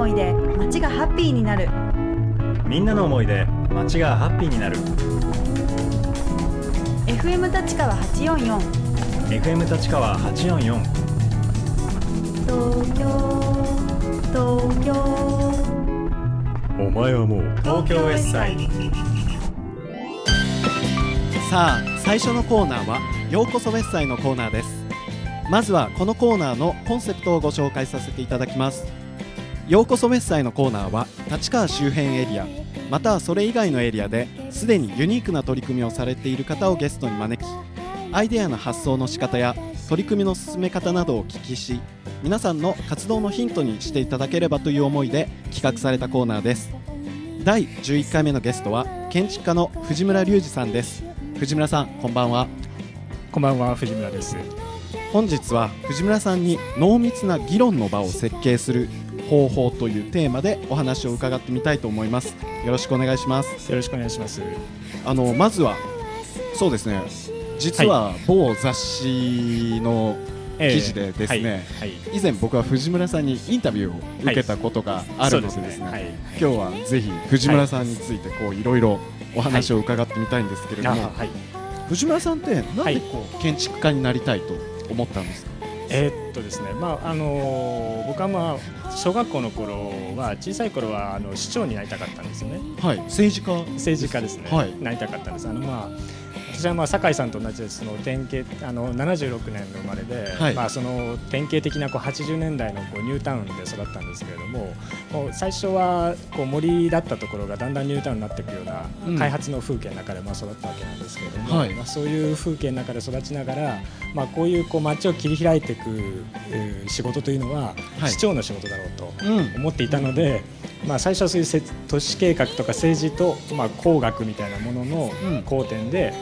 思いで街がハッピーになる。みんなの思いで街がハッピーになる。FM 立川844 FM 立川844東京東京。お前はもう東京ウェッサイ。さあ最初のコーナーはようこそウェッサイのコーナーです。まずはこのコーナーのコンセプトをご紹介させていただきますようこそウェッサイのコーナーは立川周辺エリアまたはそれ以外のエリアですでにユニークな取り組みをされている方をゲストに招きアイデアの発想の仕方や取り組みの進め方などをお聞きし皆さんの活動のヒントにしていただければという思いで企画されたコーナーです。第11回目のゲストは建築家の藤村隆二さんです。藤村さんこんばんは。こんばんは藤村です。本日は藤村さんに濃密な議論の場を設計する方法というテーマでお話を伺ってみたいと思います。よろしくお願いします。よろしくお願いします。あのまずはそうですね。実は某雑誌の記事でですね、以前僕は藤村さんにインタビューを受けたことがあるのでですね,、はい。今日はぜひ藤村さんについてこういろいろお話を伺ってみたいんですけれども、藤村さんってなんでこう、建築家になりたいと思ったんですか？えーっとですねまああのー僕はまあ小学校の頃は小さい頃はあの市長になりたかったんですよね。はい政治家政治家ですね、はい。なりたかったんです。あのまあ私はまあ酒井さんと同じでその典型あの76年の生まれで、はい。まあその典型的なこう80年代のこうニュータウンで育ったんですけれども、こう最初はこう森だったところがだんだんニュータウンになっていくようなうん。開発の風景の中でまあ育ったわけなんですけれども、はい。まあそういう風景の中で育ちながら、まあこういうこう街を切り開いていくえー仕事というのははい。市長の仕事だろうと。うん。思っていたので、まあ、最初はそういうせ都市計画とか政治と、まあ、工学みたいなもののうん。交点で、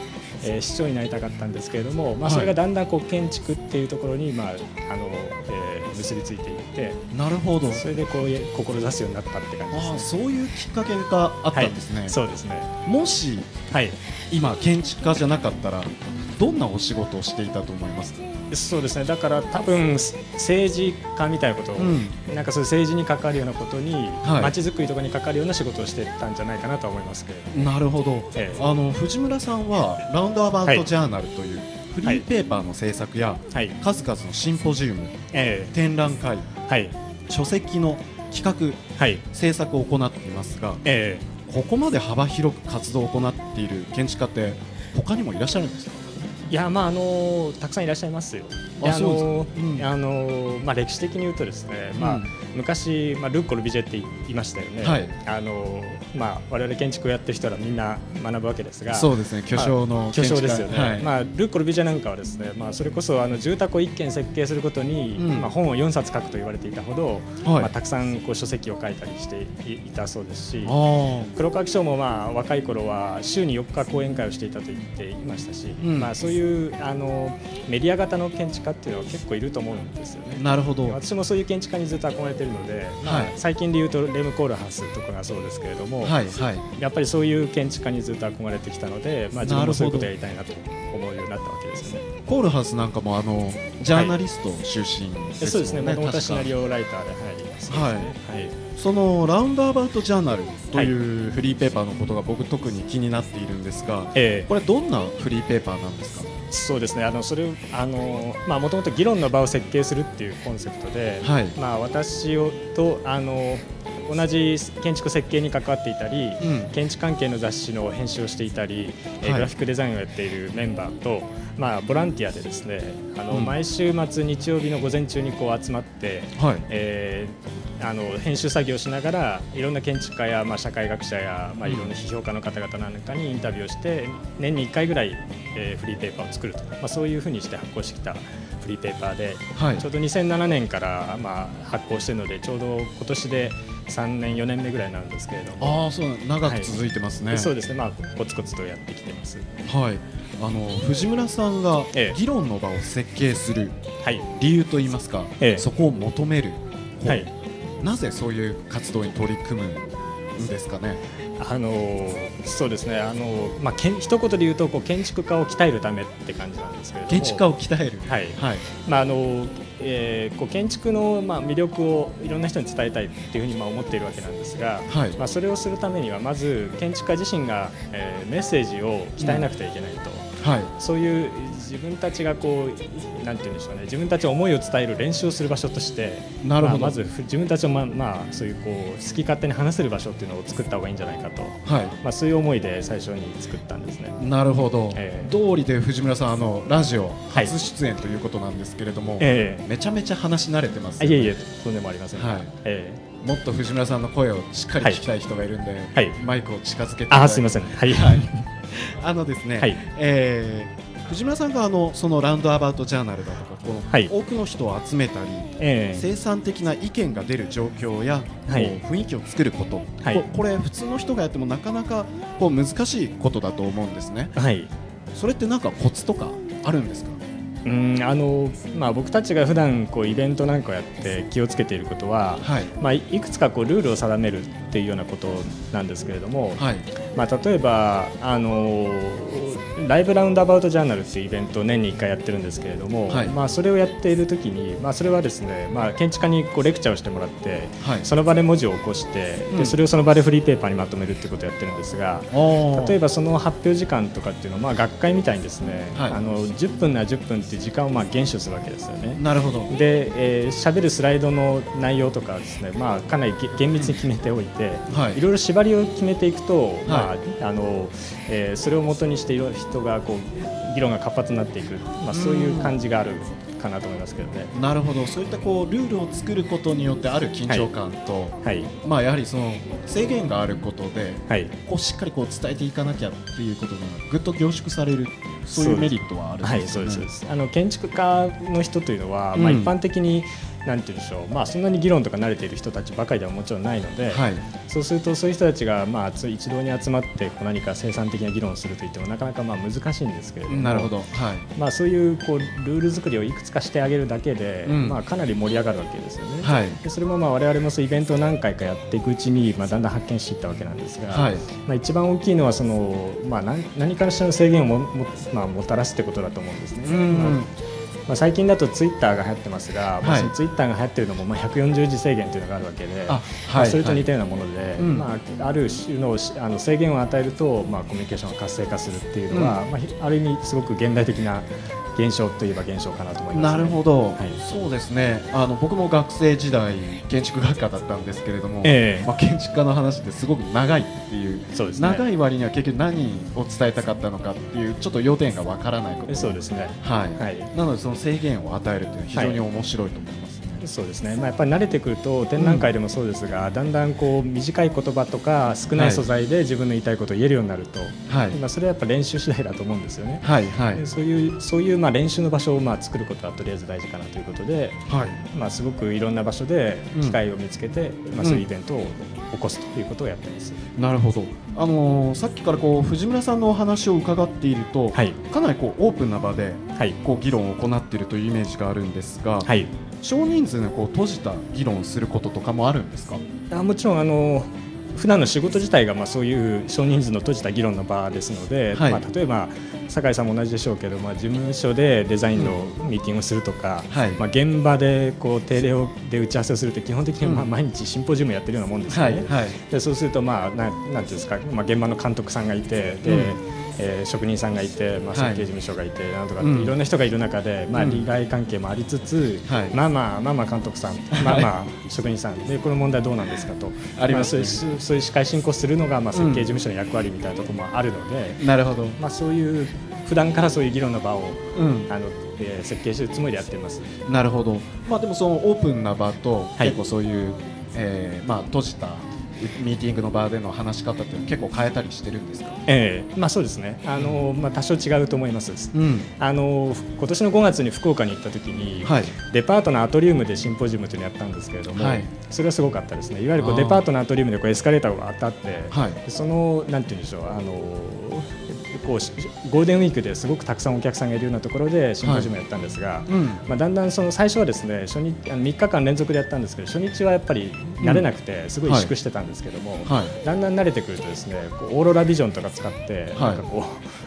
えー市長になりたかったんですけれども、まあ、はい。それがだんだんこう建築っていうところに、まああのえー結びついていってなるほど。それでこう志すようになったって感じですああね。そういうきっかけがあったんですね、そうですね。もしはい。今建築家じゃなかったらどんなお仕事をしていたと思いますか？そうですね。だから多分政治家みたいなことを、うん。なんかそういう政治に関わるようなことにはい。街づくりとかに関わるような仕事をしてたんじゃないかなとは思いますけれども。なるほど、ええ。あの藤村さんはラウンドアバウトジャーナルというフリーペーパーの制作やはい。数々のシンポジウムえ展覧会ーはい。書籍の企画はい。制作を行っていますがえーここまで幅広く活動を行っている建築家って他にもいらっしゃるんですか？いやまああのたくさんいらっしゃいますよ。であのうん。あのまあ歴史的に言うとですね、まあうん昔まあルッコ・ルビジェって言いましたよね。はい。あのまあ我々建築をやってる人はみんな学ぶわけですが。そうですね。巨匠の巨建築家匠ですよね、はい。まあ、ルッコ・ルビジェなんかはですね、まあ、それこそあの住宅を1軒設計することに、うん。まあ、本を4冊書くと言われていたほど、はい。まあ、たくさんこう書籍を書いたりしていいたそうですしあ黒川紀章もまあ若い頃は週に4日講演会をしていたと言っていましたし、うん。まあ、そういうあのメディア型の建築家っていうのは結構いると思うんですよね。あ。なるほど。私もそういう建築家にずっと憧れているので、まあはい最近で言うとレム・コールハスとかがそうですけれども、はいはい。やっぱりそういう建築家にずっと憧れてきたので、まあ、自分もそういうことをやりたいなと思うようになったわけですよね。コールハウスなんかもあのジャーナリスト出身ですよね、そうですね、もとシナリオライターで入ります、はい。はい。そのラウンドアバウトジャーナルというフリーペーパーのことが僕特に気になっているんですが、ええ。これどんなフリーペーパーなんですか？そうですね、あのそれあのまあもともと議論の場を設計するっていうコンセプトで、はい。まあ私をとあの同じ建築設計に関わっていたり、うん。建築関係の雑誌の編集をしていたり、グラフィックデザインをやっているメンバーと、まあボランティアでですね、あの、うん。毎週末日曜日の午前中にこう集まって。はい。えーあの編集作業をしながらいろんな建築家や、まあ、社会学者や、まあ、いろんな批評家の方々なんかにインタビューをして年に1回ぐらい、えーフリーペーパーを作ると、まあ、そういうふうにして発行してきたフリーペーパーで、はい。ちょうど2007年から、まあ、発行しているのでちょうど今年で3年4年目ぐらいなんですけれども、ああそう長く続いてますね、そうですね、まあ、コツコツとやってきてます。はい。あの藤村さんがええ。議論の場を設計するはい。理由といいますか、ええ。そこを求める、はい。なぜそういう活動に取り組むんですかね？あのーそうですね、あのーまあ、けん一言で言うとこう建築家を鍛えるためって感じなんですけれども。建築家を鍛える？はい。はい。まああのえーこう建築の、まあ、魅力をいろんな人に伝えたいっていうふうにまあ思っているわけなんですが、はい。まあ、それをするためにはまず建築家自身が、えーメッセージを鍛えなくてはいけないと、はい。そういう自分たちがこうなんて言うんでしょうね自分たちの思いを伝える練習をする場所としてなるほど。まあまずふ自分たちをまあ、まあ、そういうこう好き勝手に話せる場所っていうのを作った方がいいんじゃないかと、はい。まあ、そういう思いで最初に作ったんですね。なるほど、ええ。通りで藤村さんあのラジオはい。初出演ということなんですけれども、えめちゃめちゃ話し慣れてますよね。いえいえとんでもありません、はい。えもっと藤村さんの声をしっかり聞きたい人がいるんで、はい。マイクを近づけてあすみません。はい、はい あのですね、はい。えー藤村さんがあのそのラウンドアバウトジャーナルだとかこの、はい。多くの人を集めたり、ええ。生産的な意見が出る状況や、はい。雰囲気を作ること、はい。ここれ普通の人がやってもなかなかこう難しいことだと思うんですね。はい。それってなんかコツとかあるんですか？うんあのまあ、僕たちが普段こうイベントなんかをやって気をつけていることは、はい。まあ、いいくつかこうルールを定めるっていうようなことなんですけれども、はい。まあ、例えばあのライブラウンドアバウトジャーナルっていうイベントを年に1回やってるんですけれども、はい。まあ、それをやっている時に、まあ、それはですね、まあ、建築家にこうレクチャーをしてもらってはい。その場で文字を起こして、うん。でそれをその場でフリーペーパーにまとめるっていうことをやってるんですが。例えばばその発表時間とかっていうのは、まあ、学会みたいにですね、はい。あの10分なら10分っていう時間をまあ厳守するわけですよね。なるほど。で、えー、喋るスライドの内容とかはですね、まあ、かなりげ厳密に決めておいて、はい。いろいろ縛りを決めていくと、まああのえーそれをもとにしていろ人がこう議論が活発になっていく、まあ、そういう感じがあるかなと思いますけどね。なるほど。そういったこうルールを作ることによってある緊張感と、はい、まあやはりその制限があることではい。こうしっかりこう伝えていかなきゃっていうことがぐっと凝縮されるそういうメリットはあるんはい、ですよね。そうですそうです。あの建築家の人というのは、まあ、うん。一般的になんて言うんでしょう、まあ、そんなに議論とか慣れている人たちばかりではもちろんないので、はい。そうするとそういう人たちが、まあ、つ一堂に集まってこう何か生産的な議論をするといってもなかなかまあ難しいんですけれどもなるほど。はい。まあ、そういうこうルール作りをいくつかしてあげるだけで、うん。まあ、かなり盛り上がるわけですよね。はい。でそれもまあ我々もそうイベントを何回かやっていくうちに、まあ、だんだん発見していったわけなんですが、はい。まあ、一番大きいのはその、まあ、何何かしらの制限をもも,、まあ、もたらすってことだと思うんですね。うん。まあまあ、最近だとツイッターが流行ってますが、まあ、はい。そのツイッターが流行ってるのもまあ140字制限というのがあるわけで、あまあ、はいそれと似たようなもので、うん。まあ、ある種のしあの制限を与えると、まあ、コミュニケーションが活性化するっていうのは、まあひ、ある意味すごく現代的な現象といえば現象かなと思います、なるほど、はい。そうですね。あの僕も学生時代建築学科だったんですけれども、ええ。まあ、建築家の話ってすごく長いっていう。そうですね。長い割には結局何を伝えたかったのかっていうちょっと要点がわからないこと。そうですね。はい、はい。なのでその制限を与えるっていうのは非常に面白いと思います、そうですね、まあ、やっぱり慣れてくると展覧会でもそうですが、だんだんこう短い言葉とか少ない素材で自分の言いたいことを言えるようになると、はい。まあ、それはやっぱ練習次第だと思うんですよね。はいはい。でそういうそういうまあ練習の場所をまあ作ることはとりあえず大事かなということで、はい。まあ、すごくいろんな場所でうん機会を見つけて、まあ、そういうイベントを起こすということをやってます。なるほど、あのーさっきからこう藤村さんのお話を伺っていると、はい、かなりこうオープンな場ではい。こう議論を行っているというイメージがあるんですが、はい、少人数のこう閉じた議論をすることとかもあるんですか？あもちろんあの普段の仕事自体がまあそういう少人数の閉じた議論の場ですので、はい。まあ、例えば酒井さんも同じでしょうけど、まあ、事務所でデザインのミーティングをするとか、はい。まあ、現場でこう定例をで打ち合わせをするって基本的にまあうん毎日シンポジウムやってるようなもんですよね。はいでそうすると、まあ、ななんていうんですか、まあ、現場の監督さんがいてで、うんえー職人さんがいて、まあ、設はい。計事務所がいて、なんとかいろんな人がいる中で、まあ、うん。利害関係もありつつ、はい。まあまあまあまあ監督さん、まあまあ職人さん。でこの問題どうなんですかと。ありますそういうそういう司会進行するのが、まあ、設計事務所の役割みたいなところもあるので、なるほど、まあ、そういう普段からそういう議論の場をうん、あの、えー設計しているつもりでやっています。なるほど、まあ、でもそのオープンな場と、はい。結構そういう、えーまあ、閉じたミーティングの場での話し方っていうのは結構変えたりしてるんですか、え。えまあ、そうですね。あの、まあ、多少違うと思います。うん。あの今年の5月に福岡に行った時に、はい。デパートのアトリウムでシンポジウムというのをやったんですけれども、はい。それはすごかったですね。いわゆるこうデパートのアトリウムでこうエスカレーターが当たって、はい。でそのなんて言うんでしょうあのこうしゴールデンウィークですごくたくさんお客さんがいるようなところでシンポジウムをやったんですが、うん。まあ、だんだんその最初はですね初日あの3日間連続でやったんですけど初日はやっぱり慣れなくてすごい萎縮してたんですけども、はい。だんだん慣れてくるとですねこうオーロラビジョンとか使って、はい。なんかこ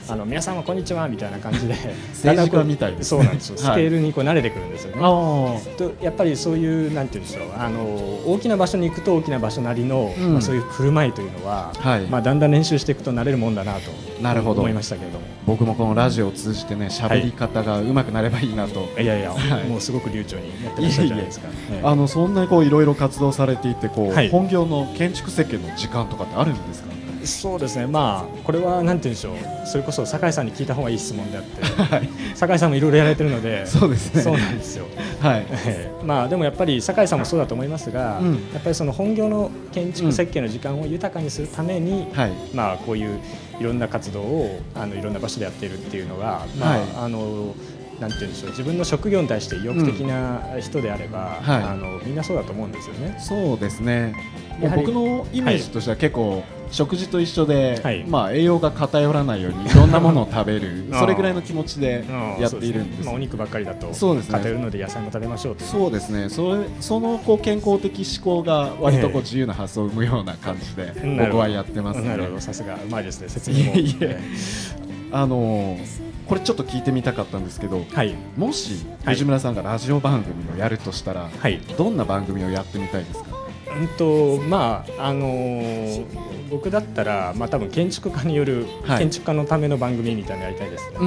うあの皆さんはこんにちはみたいな感じで政治家みたいですね。そうなんですよ、はい。スケールにこう慣れてくるんですよね。あとやっぱりそういうなんていうんでしょうあの大きな場所に行くと大きな場所なりの、うん。まあ、そういう振る舞いというのは、はい。まあ、だんだん練習していくと慣れるもんだなとなるほど。思いましたけれども。僕もこのラジオを通じてね喋り方が上手くなればいいなと、いやいや、はい。もうすごく流暢にやってらっしゃるじゃないですか。ええ。あのそんなにこういろいろ活動されていてこう、はい。本業の建築設計の時間とかってあるんですか？そうですね、まあ、これはなんて言うんでしょう、それこそ酒井さんに聞いた方がいい質問であって、はい。酒井さんもいろいろやられてるので、そうですね。そうなんですよ。はい。ええまあ、でもやっぱり酒井さんもそうだと思いますが、うん。やっぱりその本業の建築設計の時間を豊かにするために、はい。まあ、こういういろんな活動をあのいろんな場所でやっているっていうのが、まあはい。あのなんて言うんでしょう。自分の職業に対して意欲的な人であれば、はい。あのみんなそうだと思うんですよね。そうですね。僕のイメージとしては結構、食事と一緒で、はい。まあ、栄養が偏らないようにいろんなものを食べる それぐらいの気持ちでうんやっているんです,、そうまあ、お肉ばっかりだとそうですね。偏るので野菜も食べましょうとそうですね。それそのこう健康的思考が割とこええう自由な発想を生むような感じで僕はやってますね。なるほど。さすがうまいですね説明も。あのーこれちょっと聞いてみたかったんですけどはい。もしはい。藤村さんがラジオ番組をやるとしたら、はい。どんな番組をやってみたいですか？うんとまああのー僕だったらまあ多分建築家によるはい。建築家のための番組みたいなのやりたいですね。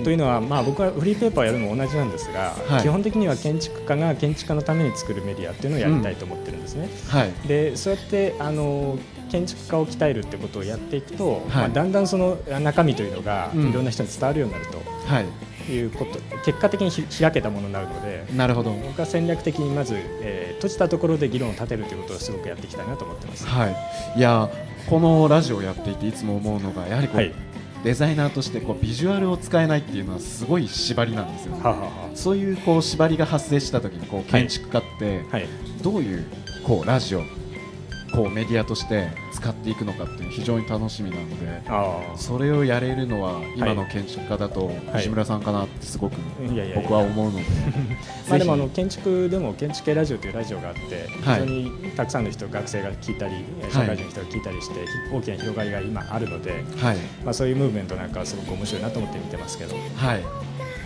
んというのは、まあ、僕はフリーペーパーをやるのも同じなんですが、はい。基本的には建築家が建築家のために作るメディアっていうのをやりたいと思ってるんですね。はい。でそうやってあの建築家を鍛えるってことをやっていくと、まあ、だんだんその中身というのがうん。いろんな人に伝わるようになるはい。ということ、結果的にひ開けたものになるのでなるほど。僕は戦略的にまず、えー閉じたところで議論を立てるということをすごくやっていきたいなと思ってます。はい。いやこのラジオをやっていていつも思うのがやはりこう、はい。デザイナーとしてこうビジュアルを使えないっていうのはすごい縛りなんですよ、ね。はあは。そういうこう縛りが発生した時にこう建築家ってどういうこうラジオこうメディアとして使っていくのかっていう非常に楽しみなのであそれをやれるのは今の建築家だとい。藤村さんかなってすごく僕は思うので。まあ、でもあぜの建築でも建築系ラジオというラジオがあって非はい。常にたくさんの人学生が聞いたり社会人の人が聞いたりして、大きな広がりが今あるので、ひはい。まあ、そういうムーブメントなんかはすごく面白いなと思って見てますけど。はい。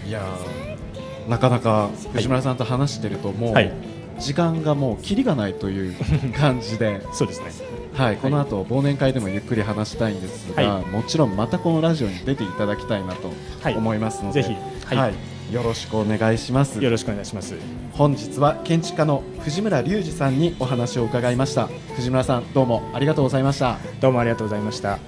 いやーなかなか藤村さんと話してるともう、はい時間がもうキリがないという 感じで。そうですね。はい、この後忘年会でもゆっくり話したいんですが、はもちろんまたこのラジオに出ていただきたいなとはい。思いますので、ぜひははいい。よろしくお願いします。よろしくお願いします。本日は建築家の藤村隆二さんにお話を伺いました。藤村さんどうもありがとうございました。どうもありがとうございました